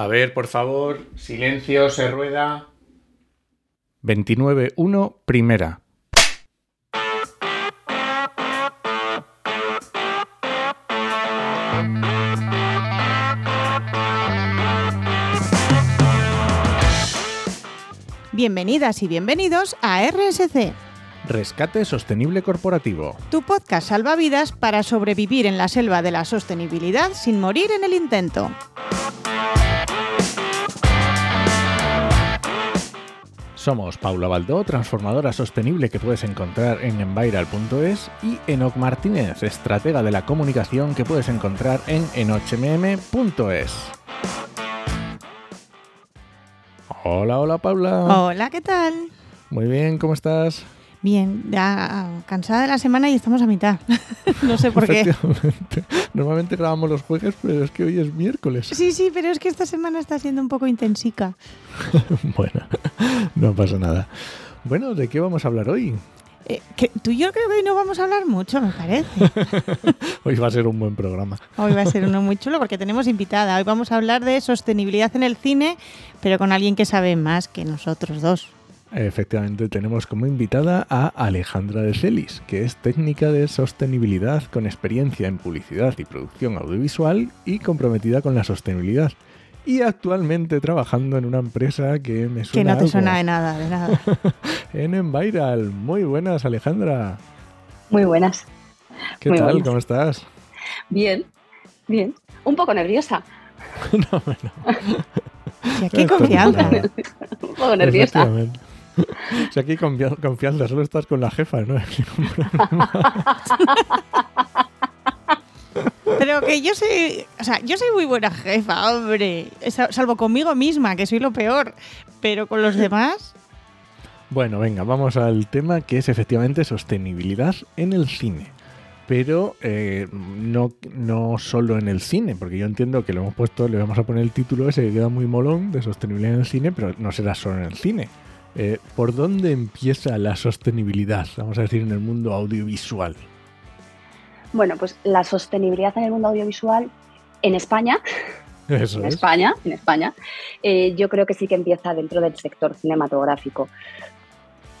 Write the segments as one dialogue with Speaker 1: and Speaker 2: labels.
Speaker 1: A ver, por favor, silencio, se rueda. 29.1, primera.
Speaker 2: Bienvenidas y bienvenidos a RSC,
Speaker 1: Rescate Sostenible Corporativo.
Speaker 2: tu podcast salvavidas para sobrevivir en la selva de la sostenibilidad sin morir en el intento.
Speaker 1: Somos Paula Baldó, transformadora sostenible que puedes encontrar en enviral.es y Enoc Martínez, estratega de la comunicación que puedes encontrar en enochmm.es. Hola, hola Paula.
Speaker 2: Hola, ¿qué tal?
Speaker 1: Muy bien, ¿cómo estás?
Speaker 2: Bien, ya cansada de la semana y estamos a mitad. no sé por qué.
Speaker 1: Normalmente grabamos los jueves, pero es que hoy es miércoles.
Speaker 2: Sí, sí, pero es que esta semana está siendo un poco intensica.
Speaker 1: bueno, no pasa nada. Bueno, ¿de qué vamos a hablar hoy?
Speaker 2: Eh, que tú y yo creo que hoy no vamos a hablar mucho, me parece.
Speaker 1: Hoy va a ser un buen programa.
Speaker 2: Hoy va a ser uno muy chulo porque tenemos invitada. Hoy vamos a hablar de sostenibilidad en el cine, pero con alguien que sabe más que nosotros dos.
Speaker 1: Efectivamente, tenemos como invitada a Alejandra de Celis, que es técnica de sostenibilidad con experiencia en publicidad y producción audiovisual y comprometida con la sostenibilidad. Y actualmente trabajando en una empresa que me suena
Speaker 2: Que no te
Speaker 1: algo.
Speaker 2: suena de nada, de nada.
Speaker 1: En Enviral. Muy buenas, Alejandra.
Speaker 3: Muy buenas.
Speaker 1: ¿Qué
Speaker 3: Muy
Speaker 1: tal?
Speaker 3: buenas.
Speaker 1: ¿Cómo estás?
Speaker 3: Bien, bien. Un poco nerviosa.
Speaker 1: no, no
Speaker 2: confianza.
Speaker 1: pasa nada.
Speaker 3: Un poco nerviosa.
Speaker 1: O sea, aquí confia- confianza, solo estás con la jefa, ¿no?
Speaker 2: Pero que yo soy, o sea, yo soy muy buena jefa, hombre. Sa- Salvo conmigo misma, que soy lo peor. Pero con los demás,
Speaker 1: Bueno, venga, vamos al tema que es efectivamente sostenibilidad en el cine. Pero eh, no, no solo en el cine, porque yo entiendo que lo hemos puesto, le vamos a poner el título ese que queda muy molón de sostenibilidad en el cine, pero no será solo en el cine. Eh, ¿Por dónde empieza la sostenibilidad, vamos a decir, en el mundo audiovisual?
Speaker 3: Bueno, pues la sostenibilidad en el mundo audiovisual en España,
Speaker 1: Eso
Speaker 3: en
Speaker 1: es.
Speaker 3: España, en España, eh, yo creo que sí que empieza dentro del sector cinematográfico.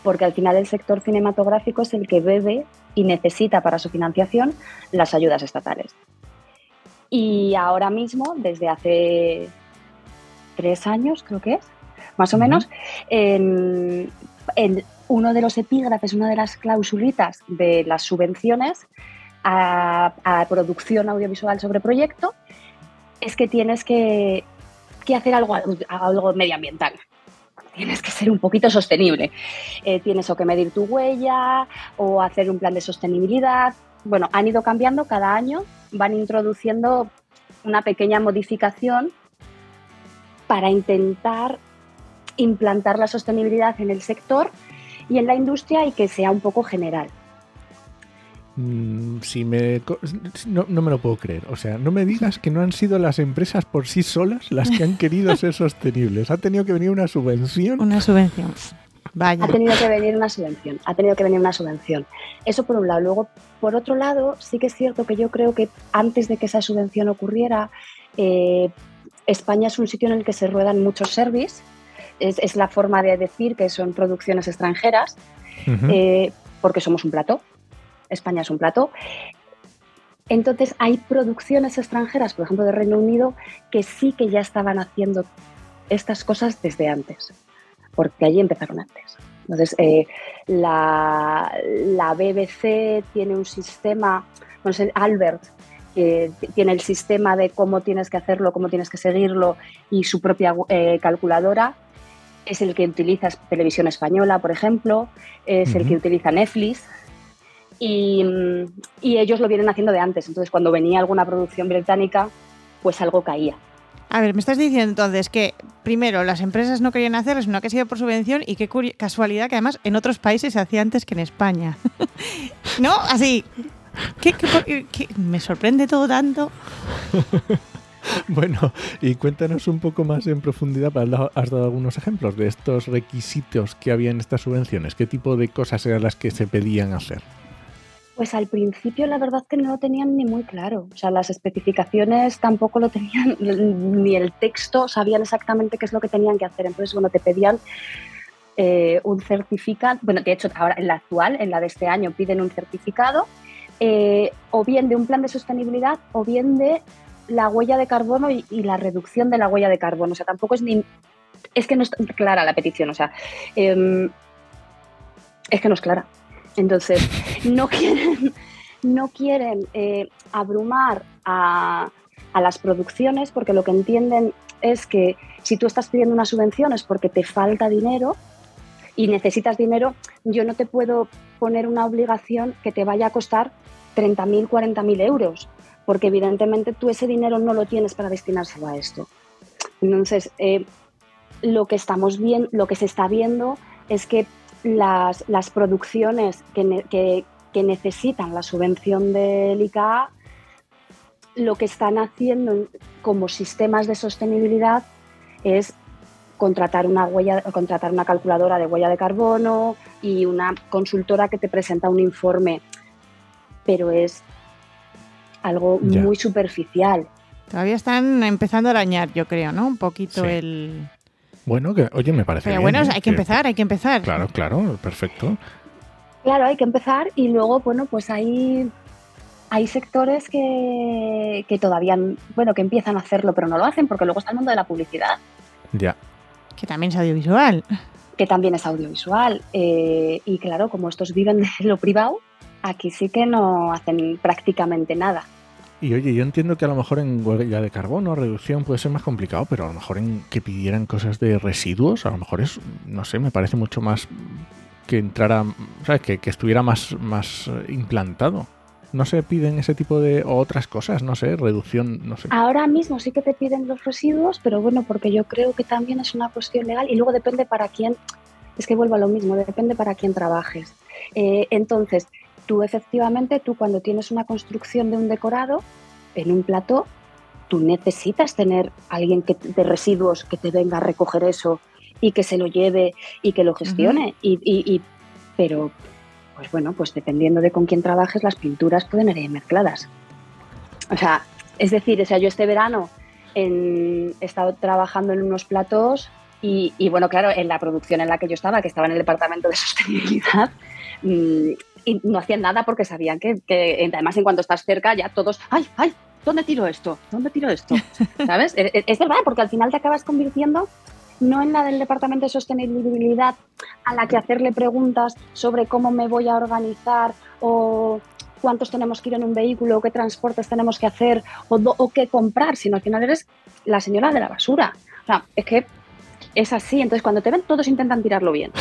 Speaker 3: Porque al final el sector cinematográfico es el que bebe y necesita para su financiación las ayudas estatales. Y ahora mismo, desde hace tres años, creo que es, más o menos, en, en uno de los epígrafes, una de las clausulitas de las subvenciones a, a producción audiovisual sobre proyecto, es que tienes que, que hacer algo, algo medioambiental. Tienes que ser un poquito sostenible. Eh, tienes o que medir tu huella o hacer un plan de sostenibilidad. Bueno, han ido cambiando cada año, van introduciendo una pequeña modificación para intentar implantar la sostenibilidad en el sector y en la industria y que sea un poco general.
Speaker 1: Mm, si me no, no me lo puedo creer. O sea, no me digas que no han sido las empresas por sí solas las que han querido ser sostenibles. Ha tenido que venir una subvención.
Speaker 2: una subvención. Vaya.
Speaker 3: Ha tenido que venir una subvención, ha tenido que venir una subvención. Eso por un lado. Luego, por otro lado, sí que es cierto que yo creo que antes de que esa subvención ocurriera, eh, España es un sitio en el que se ruedan muchos service. Es, es la forma de decir que son producciones extranjeras, eh, porque somos un plato. España es un plato. Entonces, hay producciones extranjeras, por ejemplo, de Reino Unido, que sí que ya estaban haciendo estas cosas desde antes, porque allí empezaron antes. Entonces, eh, la, la BBC tiene un sistema, no sé, Albert, que tiene el sistema de cómo tienes que hacerlo, cómo tienes que seguirlo y su propia eh, calculadora. Es el que utiliza Televisión Española, por ejemplo, es el que utiliza Netflix. Y, mm, y ellos lo vienen haciendo de antes. Entonces, cuando venía alguna producción británica, pues algo caía.
Speaker 2: A ver, me estás diciendo entonces que primero las empresas no querían hacerlo, sino que ha sido por subvención y qué casualidad que además en otros países se hacía antes que en España. ¿No? Así. ¿Qué- qué qué- me sorprende todo tanto.
Speaker 1: Bueno, y cuéntanos un poco más en profundidad, has dado, algunos ejemplos de estos requisitos que había en estas subvenciones. ¿Qué tipo de cosas eran las que se pedían hacer?
Speaker 3: Pues al principio la verdad que no lo tenían ni muy claro. O sea, las especificaciones tampoco lo tenían, ni el texto, sabían exactamente qué es lo que tenían que hacer. Entonces, bueno, te pedían eh, un certificado, bueno, de hecho, ahora en la actual, en la de este año, piden un certificado, eh, o bien de un plan de sostenibilidad, o bien de la huella de carbono y, la reducción de la huella de carbono. O sea, tampoco es ni... Es que no es clara la petición, o sea, em, es que no es clara. Entonces, no quieren, no quieren eh, abrumar a, las producciones porque lo que entienden es que si tú estás pidiendo una subvención es porque te falta dinero y necesitas dinero, yo no te puedo poner una obligación que te vaya a costar 30.000, 40.000 euros, porque evidentemente tú ese dinero no lo tienes para destinárselo a esto. Entonces, eh, lo que estamos viendo, lo que se está viendo es que las, las producciones que, necesitan la subvención del ICA lo que están haciendo como sistemas de sostenibilidad es contratar una huella, contratar una calculadora de huella de carbono y una consultora que te presenta un informe, pero es algo muy superficial.
Speaker 2: Todavía están empezando a arañar, yo creo, ¿no? Un poquito el,
Speaker 1: bueno, que, oye, me parece
Speaker 2: Pero
Speaker 1: bueno,
Speaker 2: hay que empezar, hay que empezar.
Speaker 1: Claro, claro, perfecto.
Speaker 3: Claro, hay que empezar y luego, bueno, pues hay, hay sectores que, todavía, bueno, que empiezan a hacerlo, pero no lo hacen porque luego está el mundo de la publicidad.
Speaker 1: Ya.
Speaker 2: Que también es audiovisual.
Speaker 3: Que también es audiovisual. Eh, y claro, como estos viven de lo privado, aquí sí que no hacen prácticamente nada.
Speaker 1: Y oye, yo entiendo que a lo mejor en huella de carbono, reducción puede ser más complicado, pero a lo mejor en que pidieran cosas de residuos, a lo mejor es, no sé, me parece mucho más que entrara, ¿sabes? Que, que estuviera más, más eh, implantado. No se piden ese tipo de otras cosas, no sé, reducción, no sé.
Speaker 3: Ahora mismo sí que te piden los residuos, pero bueno, porque yo creo que también es una cuestión legal y luego depende para quién, es que vuelvo a lo mismo, depende para quién trabajes. Eh, entonces, tú efectivamente, tú cuando tienes una construcción de un decorado en un plató, tú necesitas tener alguien que, de residuos que te venga a recoger eso y que se lo lleve y que lo gestione. y, pero, pues bueno, pues dependiendo de con quién trabajes, las pinturas pueden ir mezcladas. O sea, es decir, o sea, yo este verano he estado trabajando en unos platós y, y, bueno, claro, en la producción en la que yo estaba, que estaba en el departamento de sostenibilidad, mm, y no hacían nada porque sabían que, además en cuanto estás cerca ya todos, ay, ay, ¿dónde tiro esto? ¿Dónde tiro esto? ¿Sabes? E, e, es, verdad, porque al final te acabas convirtiendo no en la del Departamento de Sostenibilidad a la que hacerle preguntas sobre cómo me voy a organizar o cuántos tenemos que ir en un vehículo, o qué transportes tenemos que hacer o, o qué comprar, sino al final eres la señora de la basura. O sea, es que es así. Entonces, cuando te ven, todos intentan tirarlo bien.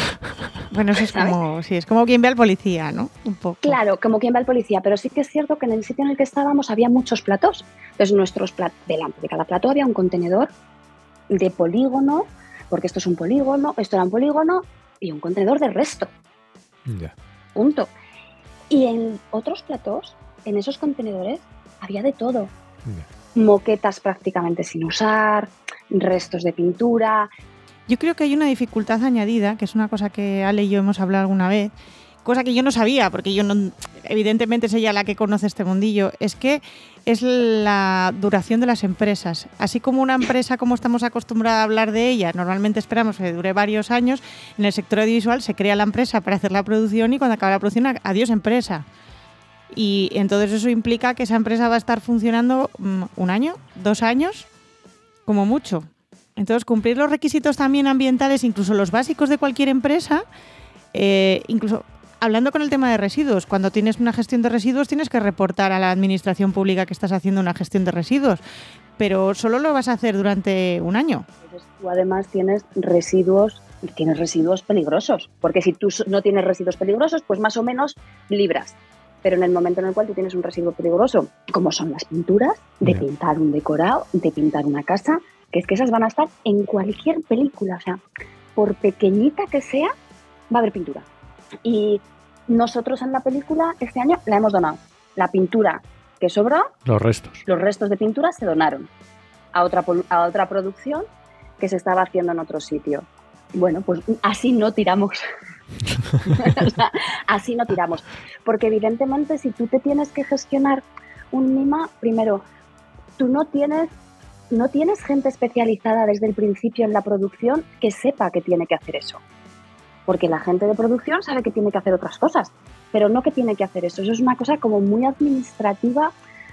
Speaker 2: Bueno, eso es como, sí, es como quien ve al policía, ¿no? Un poco.
Speaker 3: Claro, como quien ve al policía, pero sí que es cierto que en el sitio en el que estábamos había muchos platos. Entonces, nuestros platos, delante de cada plato había un contenedor de polígono, porque esto es un polígono, esto era un polígono, y un contenedor de resto. Ya. Punto. Y en otros platos, en esos contenedores, había de todo. Moquetas prácticamente sin usar, restos de pintura,
Speaker 2: yo creo que hay una dificultad añadida, que es una cosa que Ale y yo hemos hablado alguna vez, cosa que yo no sabía, porque yo no, evidentemente es ella la que conoce este mundillo, es que es la duración de las empresas. Así como una empresa, como estamos acostumbrados a hablar de ella, normalmente esperamos que dure varios años, en el sector audiovisual se crea la empresa para hacer la producción y cuando acaba la producción, adiós empresa. Y entonces eso implica que esa empresa va a estar funcionando mm, un año, dos años, como mucho. Entonces, cumplir los requisitos también ambientales, incluso los básicos de cualquier empresa, eh, incluso hablando con el tema de residuos, cuando tienes una gestión de residuos tienes que reportar a la administración pública que estás haciendo una gestión de residuos, pero solo lo vas a hacer durante un año.
Speaker 3: Tú además tienes residuos, tienes residuos peligrosos, porque si tú no tienes residuos peligrosos, pues más o menos libras. Pero en el momento en el cual tú tienes un residuo peligroso, como son las pinturas, de pintar un decorado, de pintar una casa, que es que esas van a estar en cualquier película, o sea, por pequeñita que sea, va a haber pintura. Y nosotros en la película este año la hemos donado. La pintura que sobró,
Speaker 1: los restos.
Speaker 3: Los restos de pintura se donaron a otra, a otra producción que se estaba haciendo en otro sitio. Bueno, pues así no tiramos así no tiramos. Porque evidentemente si tú te tienes que gestionar un MIMA, primero, tú no tienes, no tienes gente especializada desde el principio en la producción que sepa que tiene que hacer eso. Porque la gente de producción sabe que tiene que hacer otras cosas, pero no que tiene que hacer eso. Eso es una cosa como muy administrativa,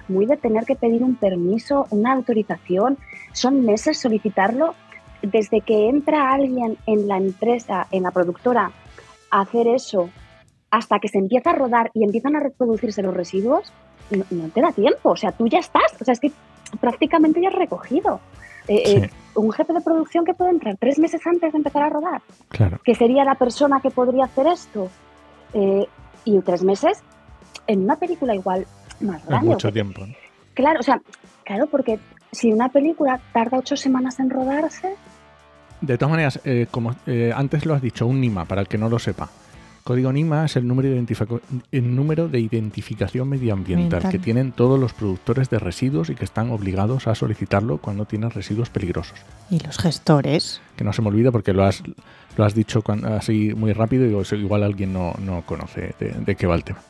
Speaker 3: muy de tener que pedir un permiso, una autorización. Son meses solicitarlo. Desde que entra alguien en la empresa, en la productora, a hacer eso, hasta que se empieza a rodar y empiezan a reproducirse los residuos, no, te da tiempo. O sea, tú ya estás. O sea, es que prácticamente ya recogido. Eh, eh, un jefe de producción que puede entrar tres meses antes de empezar a rodar,
Speaker 1: Claro.
Speaker 3: que sería la persona que podría hacer esto. Eh, y tres meses en una película igual más
Speaker 1: Es
Speaker 3: grande.
Speaker 1: mucho tiempo. ¿no?
Speaker 3: Claro, o sea, claro, porque si una película tarda ocho semanas en rodarse,
Speaker 1: De todas maneras, eh, como eh, antes lo has dicho, un NIMA, para el que no lo sepa. Código NIMA es el número de, identifico- el número de identificación medioambiental
Speaker 2: Ambiental.
Speaker 1: que tienen todos los productores de residuos y que están obligados a solicitarlo cuando tienen residuos peligrosos.
Speaker 2: Y los gestores.
Speaker 1: Que no se me olvida porque lo has, lo has dicho así muy rápido y digo, igual alguien no, no conoce de, de qué va el tema.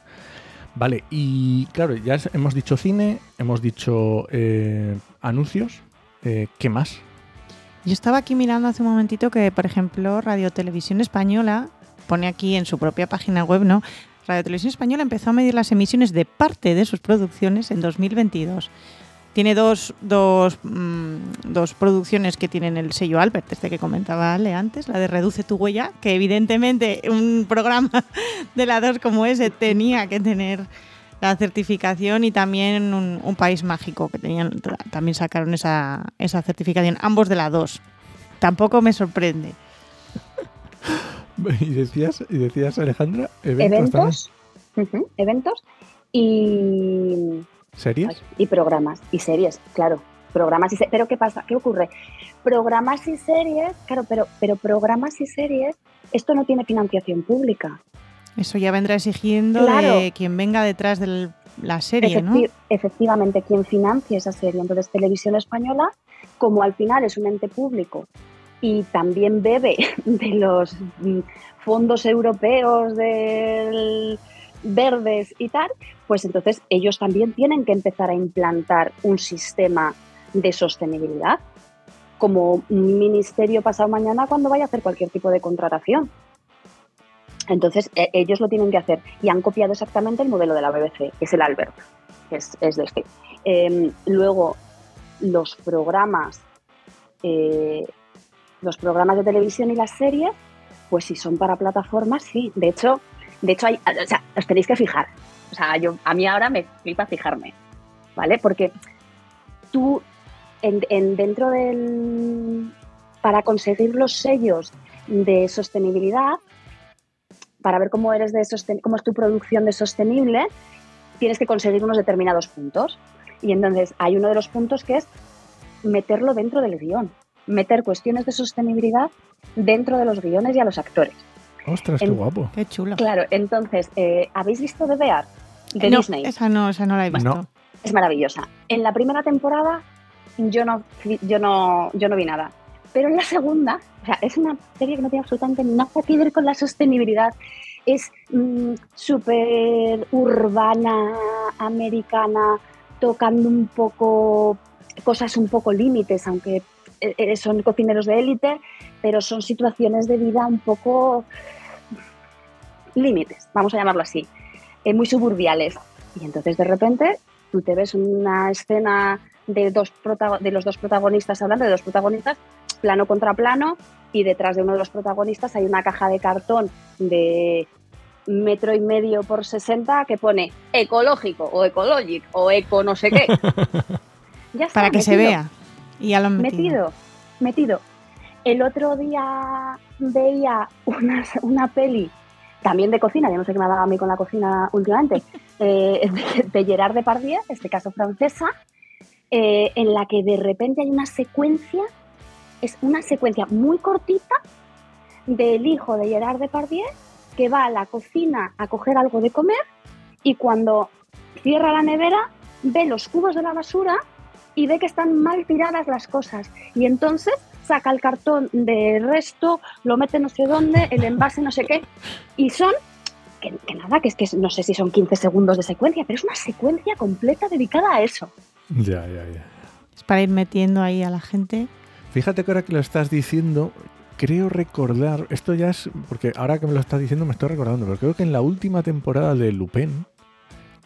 Speaker 1: Vale, y claro, ya hemos dicho cine, hemos dicho eh, anuncios. eh, ¿Qué más?
Speaker 2: Yo estaba aquí mirando hace un momentito que, por ejemplo, Radio Televisión Española pone aquí en su propia página web, ¿no? Radio Televisión Española empezó a medir las emisiones de parte de sus producciones en 2022. Tiene dos, dos, mm, dos producciones que tienen el sello Albert, este que comentaba Ale antes, la de Reduce tu huella, que evidentemente un programa de la 2 como ese tenía que tener la certificación y también un, un país mágico que tenían también sacaron esa, esa certificación, ambos de la 2. Tampoco me sorprende.
Speaker 1: Y decías, y decías Alejandra, eventos,
Speaker 3: eventos, eventos y,
Speaker 1: series.
Speaker 3: ay, y programas y series, claro. Programas y se- pero ¿qué pasa? ¿Qué ocurre? Programas y series, claro, pero, pero programas y series, esto no tiene financiación pública.
Speaker 2: Eso ya vendrá exigiendo
Speaker 3: Claro.
Speaker 2: de quien venga detrás de la serie,
Speaker 3: Efectivamente, quien financia esa serie. Entonces, Televisión Española, como al final es un ente público y también bebe de los mm, fondos europeos del verdes y tal, pues entonces ellos también tienen que empezar a implantar un sistema de sostenibilidad como ministerio pasado mañana cuando vaya a hacer cualquier tipo de contratación. Entonces, e- ellos lo tienen que hacer y han copiado exactamente el modelo de la BBC, que es el Albert, que es, es de este. Em, luego, los programas, eh, los programas de televisión y las series, pues si son para plataformas, sí. De hecho, de hecho hay, o sea, os tenéis que fijar. O sea, yo, a mí ahora me flipa fijarme, ¿vale? Porque tú, en, en- dentro del... Para conseguir los sellos de sostenibilidad, para ver cómo eres de sosten- cómo es tu producción de sostenible, tienes que conseguir unos determinados puntos. Y entonces hay uno de los puntos que es meterlo dentro del guion, meter cuestiones de sostenibilidad dentro de los guiones y a los actores.
Speaker 1: Ostras, qué
Speaker 3: en-
Speaker 1: guapo.
Speaker 2: Qué chulo.
Speaker 3: Claro, entonces, eh, ¿habéis visto The Bear? De
Speaker 2: no,
Speaker 3: Disney.
Speaker 2: esa no, esa no la he visto.
Speaker 1: No.
Speaker 3: Es maravillosa. En la primera temporada yo no, yo no, yo no vi nada. Pero en la segunda, o sea, es una serie que no tiene absolutamente nada que ver con la sostenibilidad. Es mm, súper urbana, americana, tocando un poco cosas un poco límites, aunque eh, eh, son cocineros de élite, pero son situaciones de vida un poco límites, vamos a llamarlo así, eh, muy suburbiales. Y entonces de repente tú te ves una escena de, dos de los dos protagonistas hablando, de dos protagonistas, plano contra plano, y detrás de uno de los protagonistas hay una caja de cartón de metro y medio por 60 que pone ecológico o ecologic o eco no sé qué. Ya está,
Speaker 2: Para que se vea. Y ya lo han metido.
Speaker 3: metido, metido. El otro día veía una, una peli, también de cocina, ya no sé qué me ha dado a mí con la cocina últimamente, eh, de, de Gerard Depardieu, en este caso francesa, eh, en la que de repente hay una secuencia, es una secuencia muy cortita del hijo de Gerard Depardieu que va a la cocina a coger algo de comer y cuando cierra la nevera ve los cubos de la basura y ve que están mal tiradas las cosas. Y entonces saca el cartón de resto, lo mete no sé dónde, el envase no sé qué, y son, que, que nada, que es que no sé si son 15 segundos de secuencia, pero es una secuencia completa dedicada a eso.
Speaker 1: Ya, ya, ya.
Speaker 2: Es para ir metiendo ahí a la gente.
Speaker 1: Fíjate que ahora que lo estás diciendo, creo recordar, esto ya es, porque ahora que me lo estás diciendo me estoy recordando, pero creo que en la última temporada de Lupin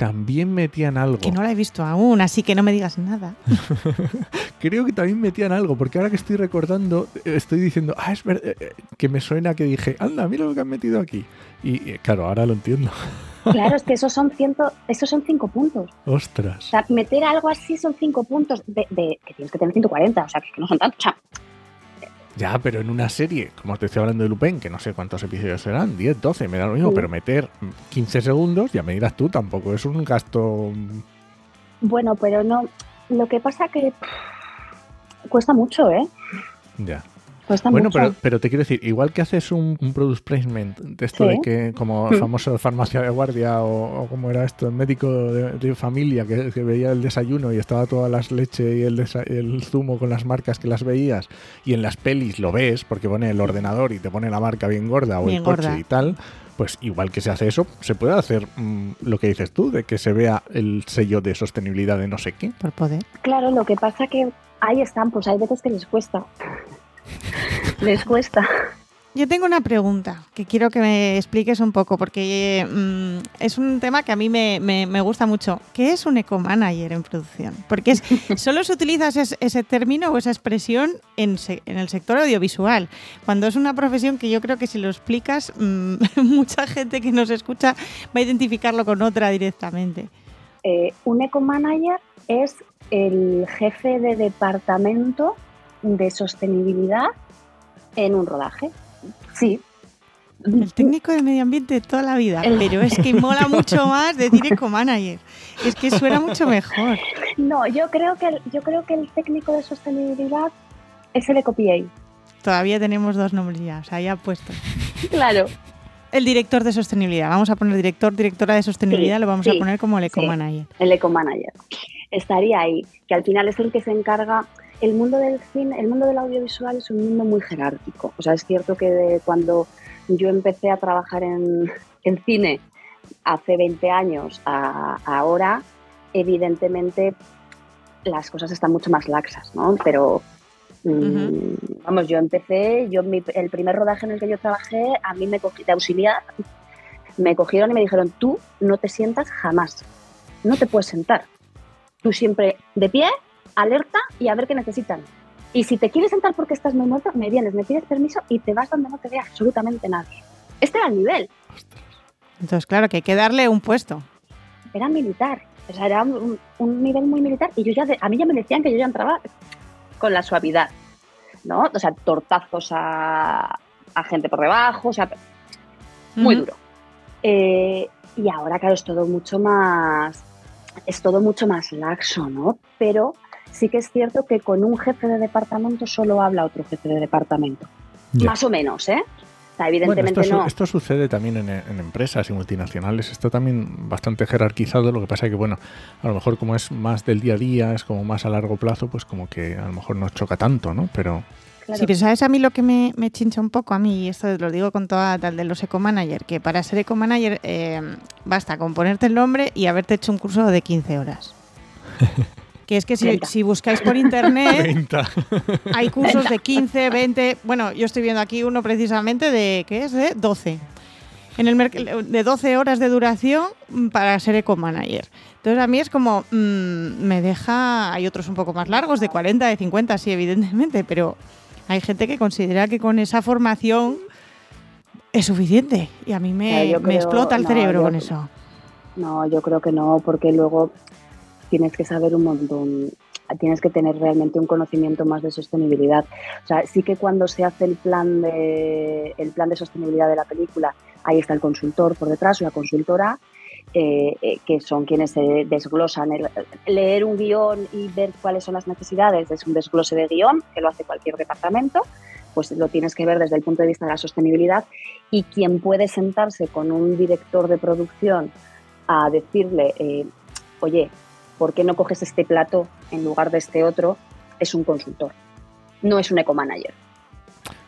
Speaker 1: también metían algo.
Speaker 2: Que no la he visto aún, así que no me digas nada.
Speaker 1: Creo que también metían algo, porque ahora que estoy recordando, eh, estoy diciendo, ah, es verdad, eh, que me suena que dije, anda, mira lo que han metido aquí. Y eh, claro, ahora lo entiendo.
Speaker 3: Claro, es que esos son ciento, esos son cinco puntos. O
Speaker 1: Ostras.
Speaker 3: sea, meter algo así son cinco puntos de, de- que tienes que tener 140, o sea, que no son tantos. O sea,
Speaker 1: Ya, pero en una serie, como te estoy hablando de Lupin, que no sé cuántos episodios serán, 10, 12, me da lo mismo,
Speaker 3: Sí.
Speaker 1: pero meter 15 segundos, ya me dirás tú, tampoco es un gasto.
Speaker 3: bueno, pero no. Lo que pasa que cuesta mucho, ¿eh?
Speaker 1: Ya.
Speaker 3: Cuesta
Speaker 1: Bueno,
Speaker 3: mucho.
Speaker 1: pero, pero te quiero decir, igual que haces un, un product placement de esto
Speaker 3: Sí.
Speaker 1: de que, como
Speaker 3: Mm.
Speaker 1: famoso farmacia de guardia o, o como era esto, el médico de, de familia que, que veía el desayuno y estaba todas las leche y el, desa- el zumo con las marcas que las veías y en las pelis lo ves porque pone el ordenador y te pone la marca bien gorda o
Speaker 2: Bien
Speaker 1: el coche
Speaker 2: gorda.
Speaker 1: y tal, pues igual que se hace eso, se puede hacer mm, lo que dices tú, de que se vea el sello de sostenibilidad de no sé qué.
Speaker 2: Por poder.
Speaker 3: Claro, lo que pasa que ahí están, pues hay veces que les cuesta. les cuesta.
Speaker 2: Yo tengo una pregunta que quiero que me expliques un poco, porque mm, es un tema que a mí me, me- me gusta mucho. ¿Qué es un eco-manager en producción? Porque es, solo se utiliza ese, ese término o esa expresión en, se- en el sector audiovisual, cuando es una profesión que yo creo que si lo explicas, mm, mucha gente que nos escucha va a identificarlo con otra directamente.
Speaker 3: Eh, un eco-manager es el jefe de departamento de sostenibilidad en un rodaje. Sí.
Speaker 2: El técnico de medio ambiente de toda la vida,
Speaker 3: El-
Speaker 2: pero es que mola mucho más decir eco-manager. Es que suena mucho mejor.
Speaker 3: No, yo creo que el, yo creo que el técnico de sostenibilidad es el eco-PA.
Speaker 2: Todavía tenemos dos nombres ya, o sea, ya puesto.
Speaker 3: Claro.
Speaker 2: El director de sostenibilidad. Vamos a poner director, directora de sostenibilidad,
Speaker 3: Sí,
Speaker 2: lo vamos
Speaker 3: sí,
Speaker 2: a poner como el
Speaker 3: sí.
Speaker 2: eco-manager.
Speaker 3: el eco-manager. Estaría ahí, que al final es el que se encarga. El mundo del cine, el mundo del audiovisual es un mundo muy jerárquico. O sea, es cierto que de cuando yo empecé a trabajar en, en cine hace 20 años a, a ahora, evidentemente las cosas están mucho más laxas, ¿no? Pero mm, vamos, yo empecé, yo mi- el primer rodaje en el que yo trabajé, a mí me cogí de auxiliar, me cogieron y me dijeron, tú no te sientas jamás, no te puedes sentar. Tú siempre de pie, alerta y a ver qué necesitan. Y si te quieres sentar porque estás muy muerto, me vienes, me pides permiso y te vas donde no te vea absolutamente nadie. Este era el nivel,
Speaker 2: Entonces, claro, que hay que darle un puesto.
Speaker 3: era militar. O sea, era un, un nivel muy militar y yo ya de- a mí ya me decían que yo ya entraba con la suavidad, ¿no? O sea, tortazos a, a gente por debajo, o sea, muy duro. Eh, y ahora, claro, es todo mucho más, es todo mucho más laxo, ¿no? Pero sí que es cierto que con un jefe de departamento solo habla otro jefe de departamento.
Speaker 1: Ya.
Speaker 3: Más o menos, ¿eh? O sea,
Speaker 1: Bueno,
Speaker 3: evidentemente
Speaker 1: esto, su-
Speaker 3: no.
Speaker 1: esto sucede también en, en empresas y multinacionales. Está también bastante jerarquizado. Lo que pasa es que, bueno, a lo mejor como es más del día a día, es como más a largo plazo, pues como que a lo mejor no choca tanto, ¿no? Pero
Speaker 3: Claro.
Speaker 2: Sí, pero ¿sabes a mí lo que me, me chincha un poco a mí? Y esto lo digo con toda tal de los eco-manager, que para ser eco-manager eh, basta con ponerte el nombre y haberte hecho un curso de 15 horas. Que es que si, buscáis por internet,
Speaker 1: 30.
Speaker 2: hay cursos de 15, 20. Bueno, yo estoy viendo aquí uno precisamente de, ¿qué es? De 12. En el de 12 horas de duración mm, para ser eco-manager. Entonces a mí es como, mm, me deja, hay otros un poco más largos, de 40, de 50, sí, evidentemente, pero hay gente que considera que con esa formación es suficiente. Y a mí me,
Speaker 3: Claro,
Speaker 2: explota el
Speaker 3: no,
Speaker 2: cerebro
Speaker 3: yo-
Speaker 2: con eso.
Speaker 3: No, yo creo que no, porque luego tienes que saber un montón, tienes que tener realmente un conocimiento más de sostenibilidad. O sea, sí que cuando se hace el plan de el plan de sostenibilidad de la película, ahí está el consultor por detrás, la consultora, eh, eh, que son quienes se desglosan. El- leer un guion y ver cuáles son las necesidades es un desglose de guion, que lo hace cualquier departamento, pues lo tienes que ver desde el punto de vista de la sostenibilidad y quien puede sentarse con un director de producción a decirle, eh, oye, ¿por qué no coges este plato en lugar de este otro? Es un consultor. no es un eco-manager.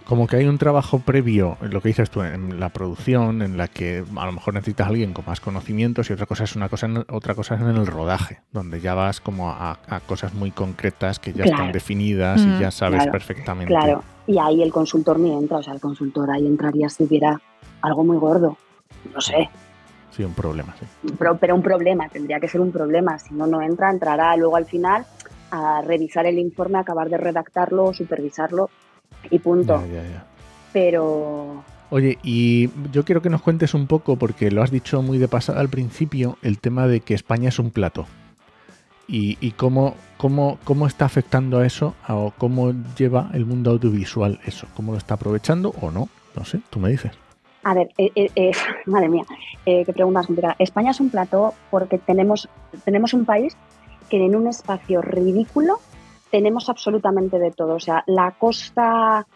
Speaker 1: Como que hay un trabajo previo, lo que dices tú, en la producción, en la que a lo mejor necesitas a alguien con más conocimientos y otra cosa es una cosa, en- otra cosa es en el rodaje, donde ya vas como a, a cosas muy concretas que ya
Speaker 3: Claro.
Speaker 1: están definidas
Speaker 2: Mm,
Speaker 1: y ya sabes
Speaker 3: claro,
Speaker 1: perfectamente.
Speaker 3: Claro, y ahí el consultor ni entra, o sea, el consultor ahí entraría si hubiera algo muy gordo. No sé,
Speaker 1: Sí, un problema, sí.
Speaker 3: pero, pero un problema, tendría que ser un problema. Si no, no entra, entrará luego al final a revisar el informe, acabar de redactarlo, supervisarlo y punto.
Speaker 1: Ya, ya, ya.
Speaker 3: Pero
Speaker 1: Oye, y yo quiero que nos cuentes un poco, porque lo has dicho muy de pasada al principio, el tema de que España es un plato. Y, y cómo, cómo, cómo está afectando a eso, o cómo lleva el mundo audiovisual eso, cómo lo está aprovechando o no. No sé, tú me dices.
Speaker 3: A ver, eh, eh, eh, madre mía, qué pregunta más complicada. España es un plató porque tenemos, tenemos un país que en un espacio ridículo tenemos absolutamente de todo. O sea, la costa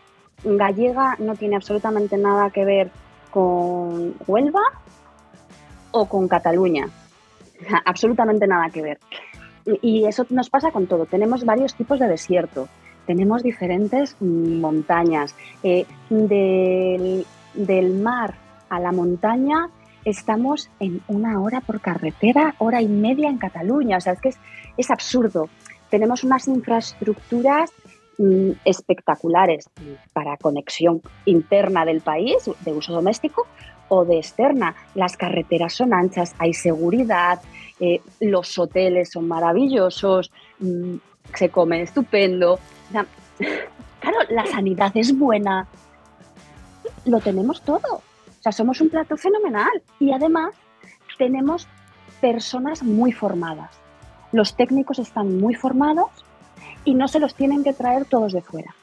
Speaker 3: gallega no tiene absolutamente nada que ver con Huelva o con Cataluña. Absolutamente nada que ver. Y eso nos pasa con todo. Tenemos varios tipos de desierto. Tenemos diferentes montañas. Del, del mar a la montaña estamos en una hora por carretera, hora y media en Cataluña. O sea, es que es, absurdo. Tenemos unas infraestructuras mm, espectaculares para conexión interna del país, de uso doméstico, o de externa. Las carreteras son anchas, hay seguridad, eh, los hoteles son maravillosos, mm, se come estupendo. Claro, la sanidad es buena. Lo tenemos todo. O sea, somos un plato fenomenal. Y además tenemos personas muy formadas. Los técnicos están muy formados y no se los tienen que traer todos de fuera.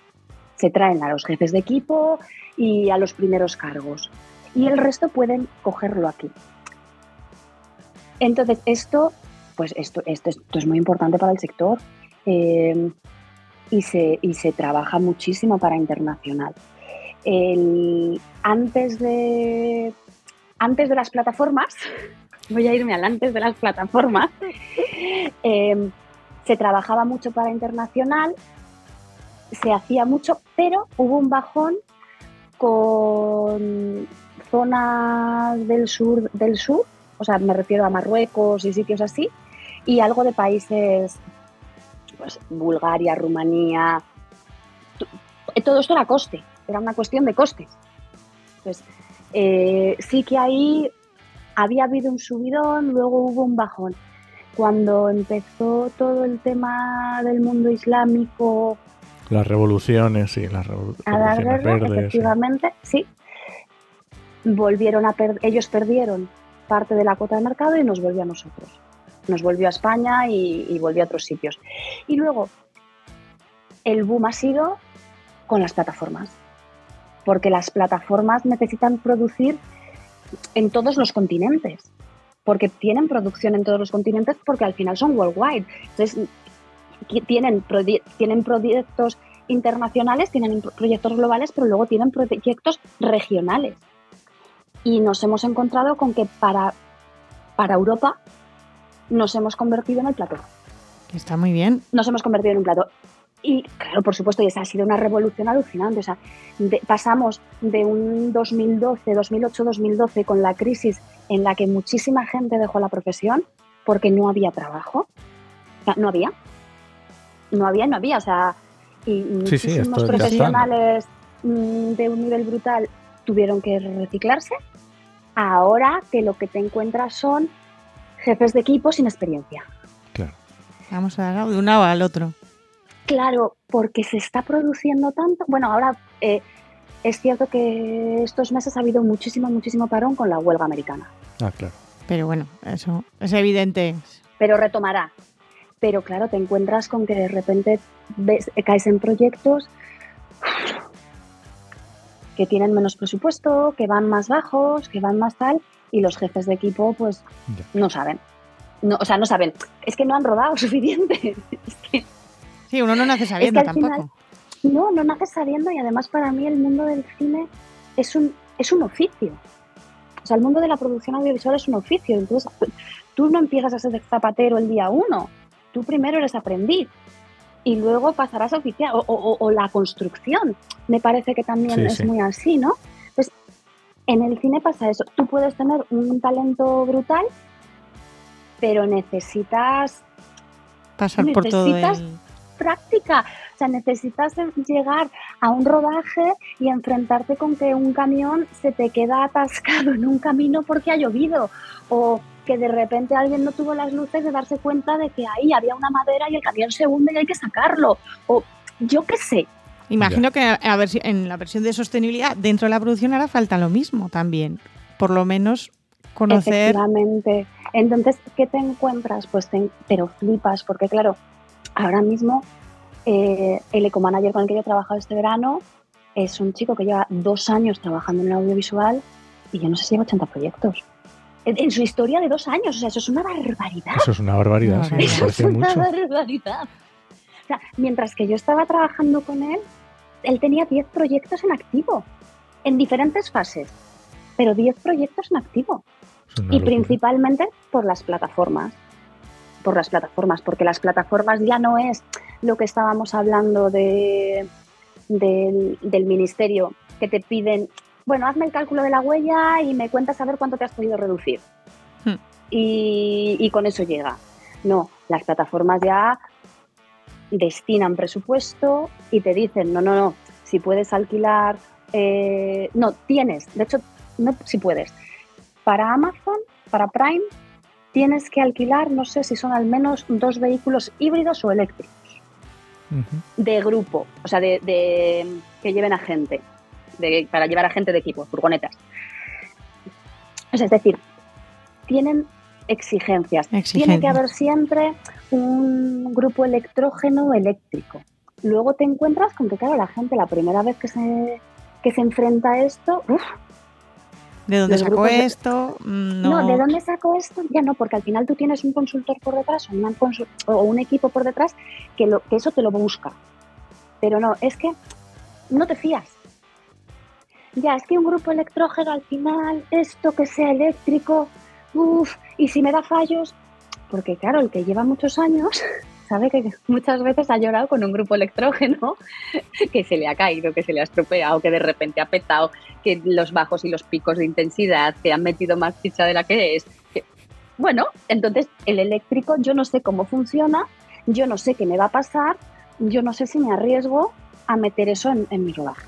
Speaker 3: Se traen a los jefes de equipo y a los primeros cargos. Y el resto pueden cogerlo aquí. Entonces, esto, pues esto, esto, esto es muy importante para el sector eh, y, se, y se trabaja muchísimo para internacional. El- antes, de, antes de las plataformas, voy a irme al antes de las plataformas, eh, se trabajaba mucho para internacional, se hacía mucho, pero hubo un bajón con zonas del sur, del sur, o sea, me refiero a Marruecos y sitios así, y algo de países, pues Bulgaria, Rumanía, todo esto era coste, era una cuestión de costes. Pues eh, sí que ahí había habido un subidón, luego hubo un bajón. Cuando empezó todo el tema del mundo islámico
Speaker 1: Las revoluciones, sí, las revolu-
Speaker 3: a
Speaker 1: revoluciones
Speaker 3: guerra,
Speaker 1: verdes. sí.
Speaker 3: efectivamente, sí. Volvieron a per- ellos perdieron parte de la cuota de mercado y nos volvió a nosotros. Nos volvió a España y, y volvió a otros sitios. Y luego, el boom ha sido con las plataformas, porque las plataformas necesitan producir en todos los continentes, porque tienen producción en todos los continentes, porque al final son worldwide. Entonces, tienen, tienen proyectos internacionales, tienen proyectos globales, pero luego tienen proyectos regionales. Y nos hemos encontrado con que para, para Europa nos hemos convertido en el plató.
Speaker 2: Está muy bien.
Speaker 3: Nos hemos convertido en un plató. Y claro, por supuesto, y esa ha sido una revolución alucinante. O sea, de- pasamos de un 2012, 2008, 2012 con la crisis en la que muchísima gente dejó la profesión porque no había trabajo. O sea, no había. No había, no había. O sea, y
Speaker 1: Sí, sí,
Speaker 3: muchísimos profesionales mm, de un nivel brutal tuvieron que reciclarse. Ahora que lo que te encuentras son jefes de equipo sin experiencia.
Speaker 1: Claro.
Speaker 2: Vamos a dar de un lado al otro.
Speaker 3: Claro, porque se está produciendo tanto. Bueno, ahora eh, es cierto que estos meses ha habido muchísimo, muchísimo parón con la huelga americana,
Speaker 1: Ah, claro.
Speaker 2: Pero bueno, eso es evidente.
Speaker 3: pero retomará. Pero claro, te encuentras con que de repente ves- caes en proyectos que tienen menos presupuesto, que van más bajos, que van más tal, y los jefes de equipo pues
Speaker 1: Ya.
Speaker 3: no saben. No, o sea, no saben. Es que no han rodado suficiente. Es que
Speaker 2: Sí, uno no nace sabiendo tampoco.
Speaker 3: final- No, no naces sabiendo y además para mí el mundo del cine es un, es un oficio. O sea, el mundo de la producción audiovisual es un oficio. Entonces, tú no empiezas a ser zapatero el día uno. Tú primero eres aprendiz. y luego pasarás a oficial. O, o- o la construcción, me parece que también
Speaker 1: Sí,
Speaker 3: es
Speaker 1: sí.
Speaker 3: muy así, ¿no? Pues en el cine pasa eso. Tú puedes tener un talento brutal, pero necesitas
Speaker 2: Pasar por todo
Speaker 3: Necesitas-
Speaker 2: el...
Speaker 3: práctica. O sea, necesitas llegar a un rodaje y enfrentarte con que un camión se te queda atascado en un camino porque ha llovido. O que de repente alguien no tuvo las luces de darse cuenta de que ahí había una madera y el camión se hunde y hay que sacarlo. O yo qué sé.
Speaker 2: Imagino que a- ver en la versión de sostenibilidad dentro de la producción hará falta lo mismo también. Por lo menos conocer...
Speaker 3: Efectivamente. Entonces, ¿qué te encuentras? Pues te- pero flipas, porque claro, ahora mismo eh, el ecomanager con el que yo he trabajado este verano es un chico que lleva dos años trabajando en el audiovisual y yo no sé si lleva 80 proyectos. En, en su historia de dos años, o sea, eso es una barbaridad.
Speaker 1: Eso es una barbaridad, sí, me
Speaker 2: Eso
Speaker 3: es una
Speaker 1: mucho.
Speaker 3: barbaridad. O sea, mientras que yo estaba trabajando con él, él tenía 10 proyectos en activo, en diferentes fases, pero 10 proyectos en activo. Y
Speaker 1: locura.
Speaker 3: principalmente por las plataformas. Por las plataformas, porque las plataformas ya no es lo que estábamos hablando de, del, del ministerio, que te piden, bueno, hazme el cálculo de la huella y me cuentas a ver cuánto te has podido reducir.
Speaker 2: Hmm.
Speaker 3: Y, y con eso llega. No, las plataformas ya destinan presupuesto y te dicen, no, no, no, si puedes alquilar, eh, no, tienes, de hecho, no si puedes. Para Amazon, para Prime, tienes que alquilar, no sé si son al menos dos vehículos híbridos o eléctricos de grupo, o sea, de, de- que lleven a gente, de- para llevar a gente de equipo, furgonetas. O sea, es decir, tienen exigencias. Tiene que haber siempre un grupo electrógeno eléctrico. Luego te encuentras con que, claro, la gente la primera vez que se, que se enfrenta a esto, uf,
Speaker 2: ¿De dónde sacó esto? Mm,
Speaker 3: no.
Speaker 2: No.
Speaker 3: ¿de dónde saco esto? Ya no, porque al final tú tienes un consultor por detrás o, una consul- o un equipo por detrás que, lo, que eso te lo busca. Pero no, es que no te fías. Ya, es que un grupo electrógeno al final, esto que sea eléctrico, uff, y si me da fallos, porque claro, el que lleva muchos años sabe que muchas veces ha llorado con un grupo electrógeno que se le ha caído, que se le ha estropeado, que de repente ha petado, que los bajos y los picos de intensidad que han metido más chicha de la que es. que- Bueno, entonces el eléctrico yo no sé cómo funciona, yo no sé qué me va a pasar, yo no sé si me arriesgo a meter eso en, en mi rodaje.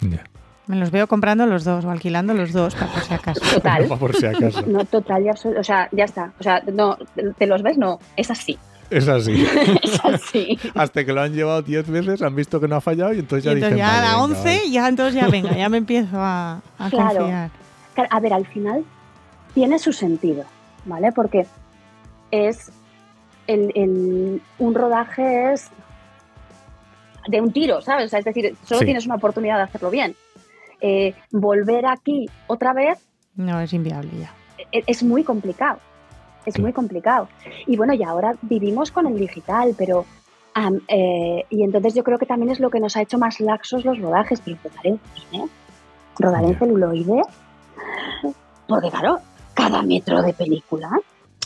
Speaker 1: Ya.
Speaker 2: Me los veo comprando los dos o alquilando los dos, para por si acaso.
Speaker 3: Total.
Speaker 1: por si acaso.
Speaker 3: No, total y absoluto. O sea, ya está. O sea, no, ¿te los ves? No, es así.
Speaker 1: Es así.
Speaker 3: Es así.
Speaker 1: Hasta que lo han llevado 10 veces, han visto que no ha fallado y entonces
Speaker 2: Y
Speaker 1: ya
Speaker 2: entonces
Speaker 1: dicen.
Speaker 2: ya a
Speaker 1: "Vale,
Speaker 2: la
Speaker 1: venga,
Speaker 2: 11, ya entonces ya venga, ya me empiezo a, a
Speaker 3: Claro.
Speaker 2: confiar.
Speaker 3: A ver, al final tiene su sentido, ¿vale? Porque es el, el- un rodaje es de un tiro, ¿sabes? O sea, es decir, solo
Speaker 1: Sí.
Speaker 3: tienes una oportunidad de hacerlo bien. Eh, volver aquí otra vez
Speaker 2: No, es inviable ya.
Speaker 3: e- es muy complicado. Es muy complicado. Y bueno, y ahora vivimos con el digital, pero. eh, y entonces yo creo que también es lo que nos ha hecho más laxos los rodajes, pero rodar en cine, rodar en celuloide. Porque claro, cada metro de película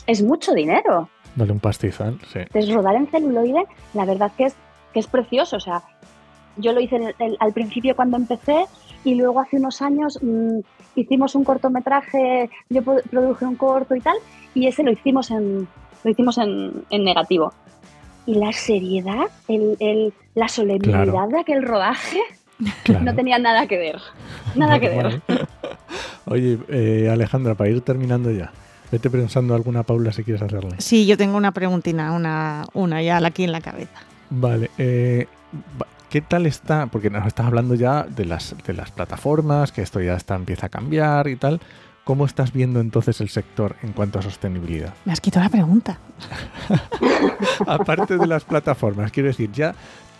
Speaker 3: es mucho dinero.
Speaker 1: Dale un pastizal, sí.
Speaker 3: Entonces, rodar en celuloide, la verdad que es, que es precioso. O sea, yo lo hice en el- el- al principio cuando empecé y luego hace unos años mm, hicimos un cortometraje, yo pro- produje un corto y tal, y ese lo hicimos en, lo hicimos en, en negativo. Y la seriedad, el, el- la solemnidad
Speaker 1: Claro.
Speaker 3: de aquel rodaje
Speaker 1: Claro.
Speaker 3: no tenía nada que ver. Nada que ver.
Speaker 1: Oye, eh, Alejandra, para ir terminando ya, vete pensando alguna Paula si quieres hacerle.
Speaker 2: Sí, yo tengo una preguntina, una, una ya aquí en la cabeza.
Speaker 1: Vale, eh, ¿qué tal está? Porque nos estás hablando ya de las, de las plataformas, que esto ya está, empieza a cambiar y tal. ¿Cómo estás viendo entonces el sector en cuanto a sostenibilidad?
Speaker 2: Me has quitado la pregunta.
Speaker 1: Aparte de las plataformas, quiero decir, ya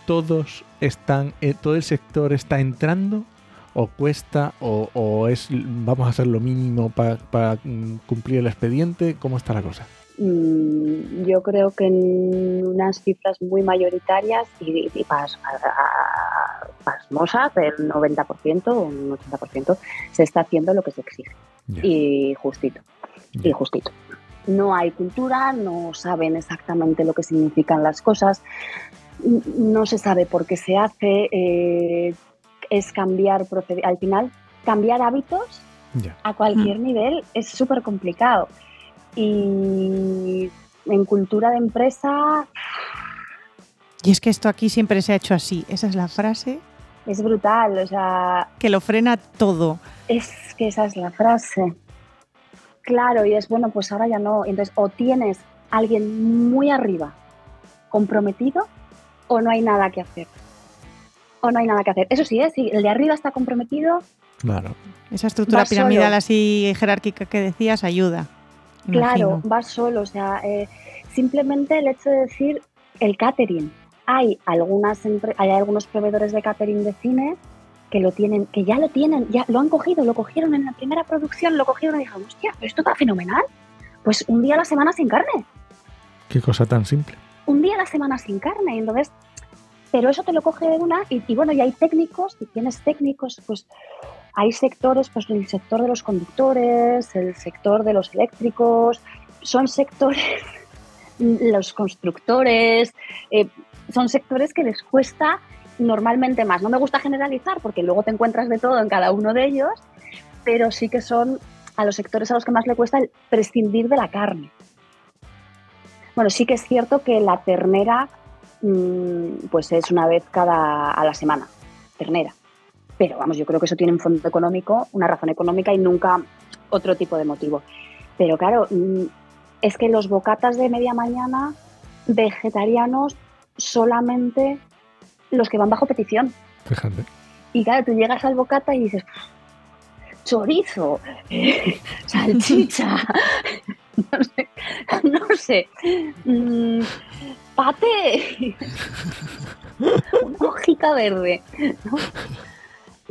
Speaker 1: todos están, eh, todo el sector está entrando o cuesta o, o es vamos a hacer lo mínimo para cumplir el expediente. ¿Cómo está la cosa?
Speaker 3: Mm, yo creo que en unas cifras muy mayoritarias y, y pas- pasmosas, del 90% o un 80%, se está haciendo lo que se exige. Y justito, y justito. no hay cultura, no saben exactamente lo que significan las cosas, no se sabe por qué se hace, eh, es cambiar, al final, cambiar hábitos a cualquier mm. nivel es súper complicado. Y en cultura de empresa...
Speaker 2: Y es que esto aquí siempre se ha hecho así, esa es la frase.
Speaker 3: Es brutal, o sea...
Speaker 2: Que lo frena todo.
Speaker 3: Es que esa es la frase. Claro, y es bueno, pues ahora ya no. Entonces, o tienes alguien muy arriba, comprometido, o no hay nada que hacer. O no hay nada que hacer. Eso sí, ¿eh? si el de arriba está comprometido.
Speaker 1: Claro.
Speaker 2: Esa estructura piramidal así jerárquica que decías ayuda.
Speaker 3: Claro, va solo. O sea, eh, simplemente el hecho de decir el catering. Hay, algunas hay algunos proveedores de catering de cine que lo tienen, que ya lo tienen, ya lo han cogido, lo cogieron en la primera producción, lo cogieron y dijeron, hostia, pero esto está fenomenal. Pues un día a la semana sin carne.
Speaker 1: Qué cosa tan simple.
Speaker 3: Un día a la semana sin carne. Y entonces, pero eso te lo coge de una, y, y bueno, y hay técnicos, si tienes técnicos, pues hay sectores, pues el sector de los conductores, el sector de los eléctricos, son sectores, los constructores, eh, son sectores que les cuesta normalmente más. No me gusta generalizar porque luego te encuentras de todo en cada uno de ellos, pero sí que son a los sectores a los que más le cuesta el prescindir de la carne. Bueno, sí que es cierto que la ternera mm, pues es una vez cada a la semana, ternera. Pero vamos, yo creo que eso tiene un fondo económico, una razón económica y nunca otro tipo de motivo. Pero claro, mm, es que los bocatas de media mañana vegetarianos solamente los que van bajo petición.
Speaker 1: Fíjate.
Speaker 3: Y claro, tú llegas al bocata y dices, chorizo, salchicha, no sé, no sé mm, pate, una hojita verde. ¿no?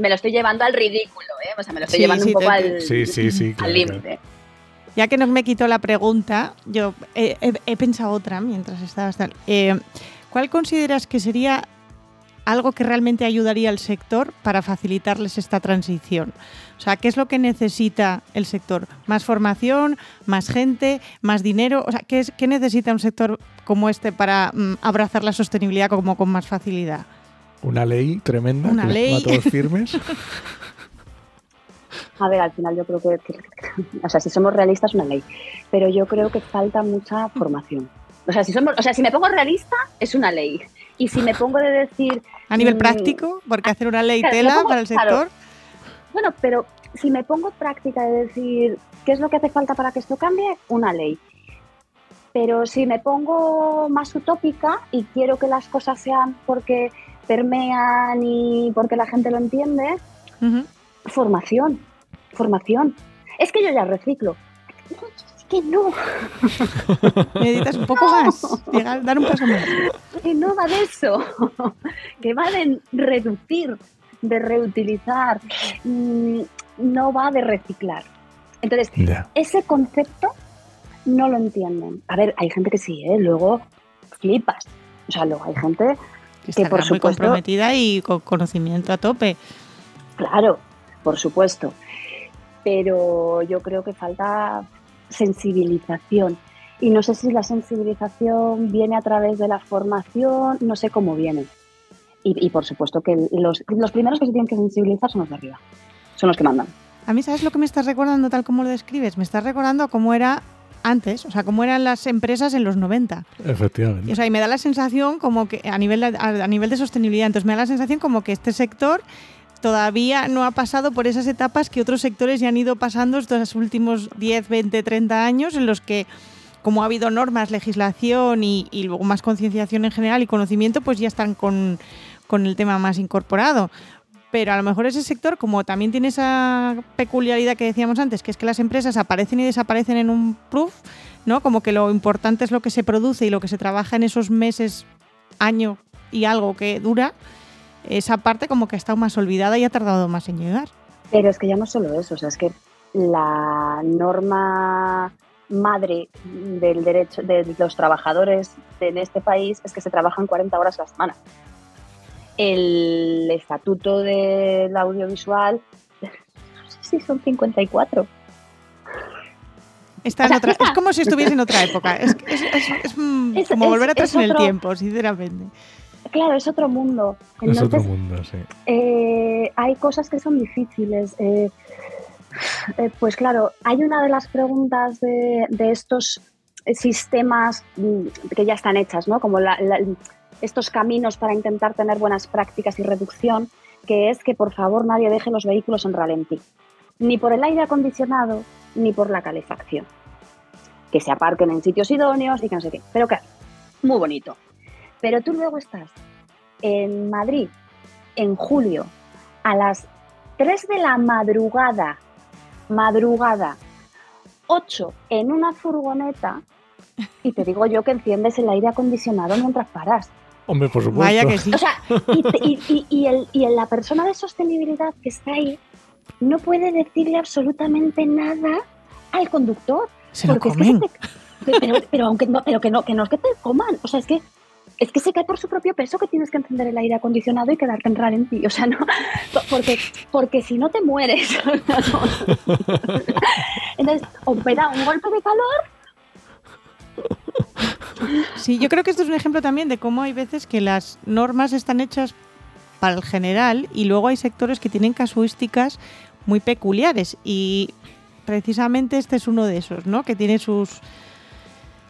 Speaker 3: Me lo estoy llevando al ridículo, ¿eh? O sea, me lo estoy llevando un poco al límite.
Speaker 2: Ya que no me quitó la pregunta, yo he, pensado otra mientras estabas tal. Eh, ¿Cuál consideras que sería algo que realmente ayudaría al sector para facilitarles esta transición? O sea, ¿qué es lo que necesita el sector? ¿Más formación? ¿Más gente? ¿Más dinero? O sea, ¿qué, es, qué necesita un sector como este para mm, abrazar la sostenibilidad como con más facilidad?
Speaker 1: Una ley tremenda
Speaker 2: Una ley.
Speaker 1: a todos firmes.
Speaker 3: A ver, al final yo creo que, o sea, si somos realistas, una ley. Pero yo creo que falta mucha formación. O sea, si somos, o sea, si me pongo realista, es una ley. Y si me pongo de decir.
Speaker 2: A nivel mm, práctico, porque hacer una ley tela para el sector.
Speaker 3: Bueno, pero si me pongo práctica de decir qué es lo que hace falta para que esto cambie, una ley. Pero si me pongo más utópica y quiero que las cosas sean porque permean y porque la gente lo entiende, formación, formación. Es que yo ya reciclo. es que no.
Speaker 2: Necesitas un poco más, dar un paso más.
Speaker 3: Que no va de eso, que va de reducir, de reutilizar, mm, no va de reciclar. Entonces, ese concepto no lo entienden. A ver, hay gente que sí, ¿eh? luego flipas. O sea, luego hay gente
Speaker 2: que, por muy comprometida y con conocimiento a tope.
Speaker 3: Claro, por supuesto. Pero yo creo que falta sensibilización. Y no sé si la sensibilización viene a través de la formación, no sé cómo viene. Y, por supuesto que los, los primeros que se tienen que sensibilizar son los de arriba, son los que mandan.
Speaker 2: A mí, ¿sabes lo que me estás recordando tal como lo describes? Me estás recordando cómo era antes, o sea, cómo eran las empresas en los 90.
Speaker 1: Efectivamente.
Speaker 2: o sea, y me da la sensación como que a nivel, a, nivel de sostenibilidad, entonces me da la sensación como que este sector todavía no ha pasado por esas etapas que otros sectores ya han ido pasando estos últimos 10, 20, 30 años en los que como ha habido normas, legislación y, y luego más concienciación en general y conocimiento, pues ya están con, con el tema más incorporado pero a lo mejor ese sector, como también tiene esa peculiaridad que decíamos antes, que es que las empresas aparecen y desaparecen en un proof, ¿no? Como que lo importante es lo que se produce y lo que se trabaja en esos meses, año y algo que dura, esa parte como que ha estado más olvidada y ha tardado más en llegar.
Speaker 3: Pero es que ya no solo eso, o sea, es que la norma madre del derecho de los trabajadores en este país es que se trabajan 40 horas a la semana el estatuto del audiovisual, no sé si son 54.
Speaker 2: Está en otra- es como si estuviese en otra época. Es, es- es- es, mm,
Speaker 3: Es-
Speaker 2: como
Speaker 3: es-
Speaker 2: volver atrás
Speaker 3: es
Speaker 2: en el tiempo, sinceramente.
Speaker 3: Claro, es otro mundo.
Speaker 1: Es otro mundo, sí.
Speaker 3: eh, hay cosas que son difíciles. eh, eh, pues claro, hay una de las preguntas de, de estos sistemas mm, que ya están hechas, ¿no? Como la- la- estos caminos para intentar tener buenas prácticas y reducción, que es que por favor nadie deje los vehículos en ralentí, ni por el aire acondicionado ni por la calefacción. Que se aparquen en sitios idóneos y que no sé qué. Pero claro, muy bonito. Pero tú luego estás en Madrid en julio a las 3 de la madrugada, madrugada, 8 en una furgoneta y te digo yo que enciendes el aire acondicionado mientras paras.
Speaker 1: Hombre, por supuesto.
Speaker 2: Vaya que sí.
Speaker 3: O sea, y, te- y- y- y el- y la persona de sostenibilidad que está ahí no puede decirle absolutamente nada al conductor.
Speaker 2: Se lo
Speaker 3: porque es que
Speaker 2: comen.
Speaker 3: se te- pero, pero aunque no, pero que no, que no es que te coman. O sea, es que es que se cae por su propio peso que tienes que encender el aire acondicionado y quedarte en ralentí. O sea, no, porque, porque si no te mueres. Entonces, o me da un golpe de calor.
Speaker 2: Sí, yo creo que esto es un ejemplo también de cómo hay veces que las normas están hechas para el general y luego hay sectores que tienen casuísticas muy peculiares y precisamente este es uno de esos, ¿no? Que tiene sus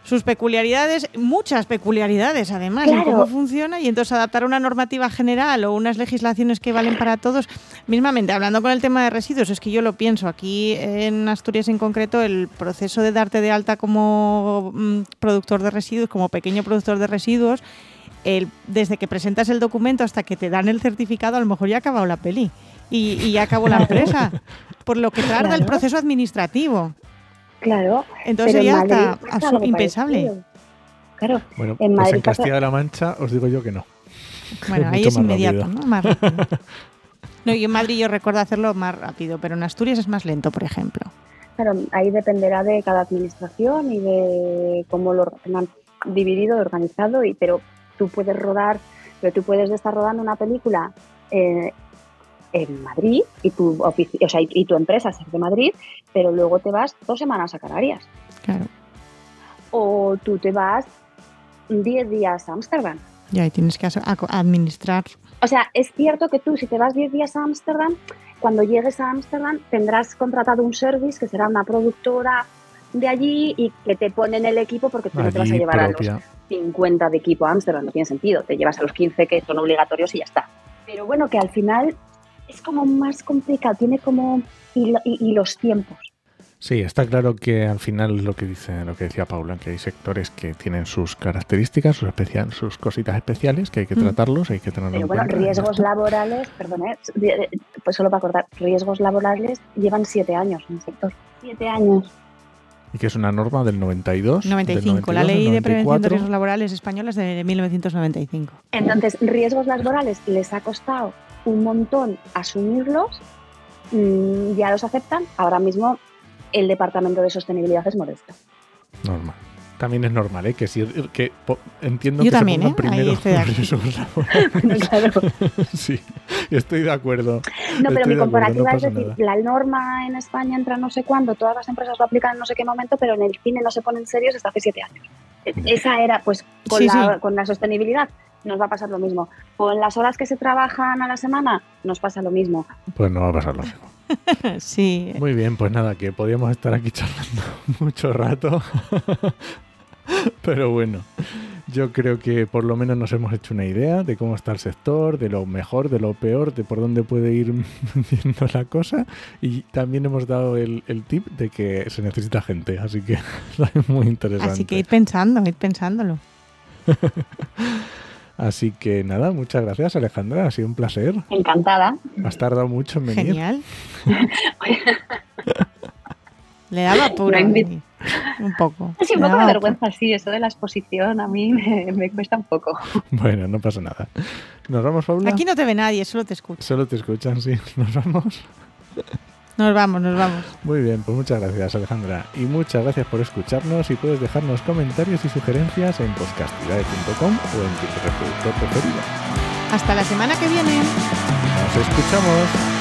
Speaker 2: sus peculiaridades, muchas peculiaridades además, en cómo funciona y entonces adaptar una normativa general o unas legislaciones que valen para todos. Mismamente, hablando con el tema de residuos, es que yo lo pienso, aquí en Asturias en concreto, el proceso de darte de alta como mm, productor de residuos, como pequeño productor de residuos, el- desde que presentas el documento hasta que te dan el certificado, a lo mejor ya ha acabado la peli y, y ya acabó la empresa, por lo que tarda el proceso administrativo.
Speaker 3: Claro.
Speaker 2: Entonces
Speaker 3: en
Speaker 2: sería hasta impensable.
Speaker 3: parecido. Claro.
Speaker 1: Bueno,
Speaker 3: En
Speaker 1: pues
Speaker 3: Madrid
Speaker 1: en
Speaker 3: pasa-
Speaker 1: Castilla-La Mancha os digo yo que no.
Speaker 2: Bueno, ahí es
Speaker 1: más
Speaker 2: inmediato,
Speaker 1: rápido.
Speaker 2: ¿no? Más rápido. No, y en Madrid yo recuerdo hacerlo más rápido, pero en Asturias es más lento, por ejemplo.
Speaker 3: Claro, ahí dependerá de cada administración y de cómo lo tengan dividido, organizado, y, pero tú puedes rodar, pero tú puedes estar rodando una película eh, en Madrid y tu, o sea, y, y tu empresa ser de Madrid, pero luego te vas dos semanas a Canarias.
Speaker 2: Claro.
Speaker 3: O tú te vas 10 días a Ámsterdam.
Speaker 2: Y ahí tienes que administrar.
Speaker 3: O sea, es cierto que tú si te vas 10 días a Ámsterdam, cuando llegues a Ámsterdam tendrás contratado un service que será una productora de allí y que te ponen el equipo porque tú no te vas a
Speaker 1: Allí
Speaker 3: llevar a los 50 de equipo a Ámsterdam, no tiene sentido, te llevas a los 15 que son obligatorios y ya está. Pero bueno, que al final es como más complicado, tiene como... y, lo- y- y los tiempos.
Speaker 1: Sí, está claro que al final es lo que dice, lo que decía Paula, que hay sectores que tienen sus características, sus especial, sus cositas especiales, que hay que
Speaker 2: Mm.
Speaker 1: tratarlos, hay que tenerlo
Speaker 3: Pero
Speaker 1: en
Speaker 3: bueno,
Speaker 1: cuenta.
Speaker 3: riesgos laborales, perdón, ¿eh? pues solo para acordar, riesgos laborales llevan siete años en el sector. Siete años.
Speaker 1: Y que es una norma del 92. del
Speaker 2: 95, la
Speaker 1: 92,
Speaker 2: ley
Speaker 1: del
Speaker 2: de prevención de
Speaker 1: 94.
Speaker 2: riesgos laborales española es de 1995.
Speaker 3: Entonces, riesgos laborales les ha costado un montón asumirlos, mm, ya los aceptan, ahora mismo el Departamento de Sostenibilidad es modesto.
Speaker 1: Normal. También es normal, ¿eh? Que, si, que po- entiendo
Speaker 2: Yo
Speaker 1: que
Speaker 2: también,
Speaker 1: se
Speaker 2: ¿eh?
Speaker 1: primero laborales.
Speaker 3: claro.
Speaker 1: sí, estoy de acuerdo.
Speaker 3: No, pero mi
Speaker 1: acuerdo,
Speaker 3: comparativa
Speaker 1: no
Speaker 3: es decir,
Speaker 1: nada.
Speaker 3: la norma en España entra no sé cuándo, todas las empresas lo aplican en no sé qué momento, pero en el cine no se ponen serios hasta hace siete años. E- Esa era, pues, con,
Speaker 2: Sí,
Speaker 3: la,
Speaker 2: sí.
Speaker 3: con la sostenibilidad nos va a pasar lo mismo. Con las horas que se trabajan a la semana nos pasa lo mismo.
Speaker 1: Pues no va a pasar lo mismo.
Speaker 2: sí.
Speaker 1: Muy bien, pues nada, que podíamos estar aquí charlando mucho rato. Pero bueno, yo creo que por lo menos nos hemos hecho una idea de cómo está el sector, de lo mejor, de lo peor, de por dónde puede ir yendo la cosa. Y también hemos dado el, el tip de que se necesita gente, así que es muy interesante.
Speaker 2: Así que ir pensando, ir pensándolo.
Speaker 1: Así que nada, muchas gracias Alejandra, ha sido un placer.
Speaker 3: Encantada.
Speaker 1: Has tardado mucho en venir.
Speaker 2: Genial. Le daba apuro.
Speaker 3: No
Speaker 2: un poco.
Speaker 3: Sí, un poco de vergüenza, sí, eso de la exposición a mí me, me cuesta un poco.
Speaker 1: Bueno, no pasa nada. ¿Nos vamos, Paula?
Speaker 2: Aquí no te ve nadie, solo te escucha.
Speaker 1: Solo te escuchan, sí. Nos vamos.
Speaker 2: Nos vamos, nos vamos.
Speaker 1: Muy bien, pues muchas gracias Alejandra y muchas gracias por escucharnos y puedes dejarnos comentarios y sugerencias en podcastidae.com o en tu reproductor preferido.
Speaker 2: Hasta la semana que viene.
Speaker 1: Nos escuchamos.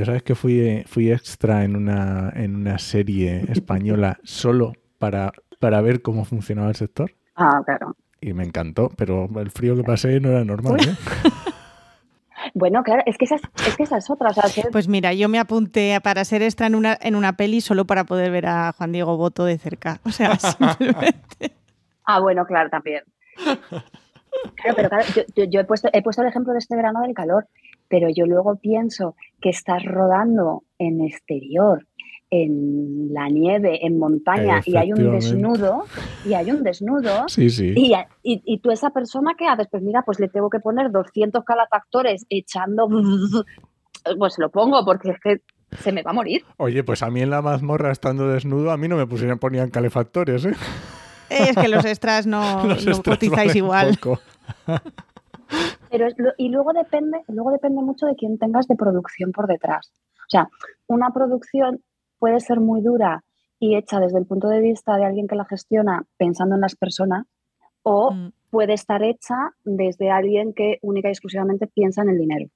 Speaker 1: Yo sabes que fui, fui extra en una, en una serie española solo para, para ver cómo funcionaba el sector.
Speaker 3: Ah, claro.
Speaker 1: Y me encantó, pero el frío que pasé no era normal. ¿eh?
Speaker 3: Bueno, claro, es que esa es, que esa es otra. O sea, ser-
Speaker 2: Pues mira, yo me apunté para ser extra en una, en una peli solo para poder ver a Juan Diego Boto de cerca. O sea, simplemente.
Speaker 3: Ah, bueno, claro, también. Claro, pero claro, yo, yo- he, puesto, he puesto el ejemplo de este verano del calor, pero yo luego pienso que estás rodando en exterior, en la nieve, en montaña, y hay un desnudo, y hay un desnudo,
Speaker 1: Sí, sí.
Speaker 3: y, a- y, y tú esa persona, ¿qué haces? Pues mira, pues le tengo que poner 200 calefactores echando... Pues lo pongo porque es que se me va a morir.
Speaker 1: Oye, pues a mí en la mazmorra estando desnudo, a mí no me pusieron, ponían calefactores, ¿eh?
Speaker 2: Es que los extras no,
Speaker 1: Los
Speaker 2: no
Speaker 1: extras
Speaker 2: cotizáis
Speaker 1: valen
Speaker 2: igual.
Speaker 1: poco.
Speaker 3: Pero es y luego depende, luego depende mucho de quién tengas de producción por detrás. O sea, una producción puede ser muy dura y hecha desde el punto de vista de alguien que la gestiona pensando en las personas, o
Speaker 2: Mm.
Speaker 3: puede estar hecha desde alguien que única y exclusivamente piensa en el dinero.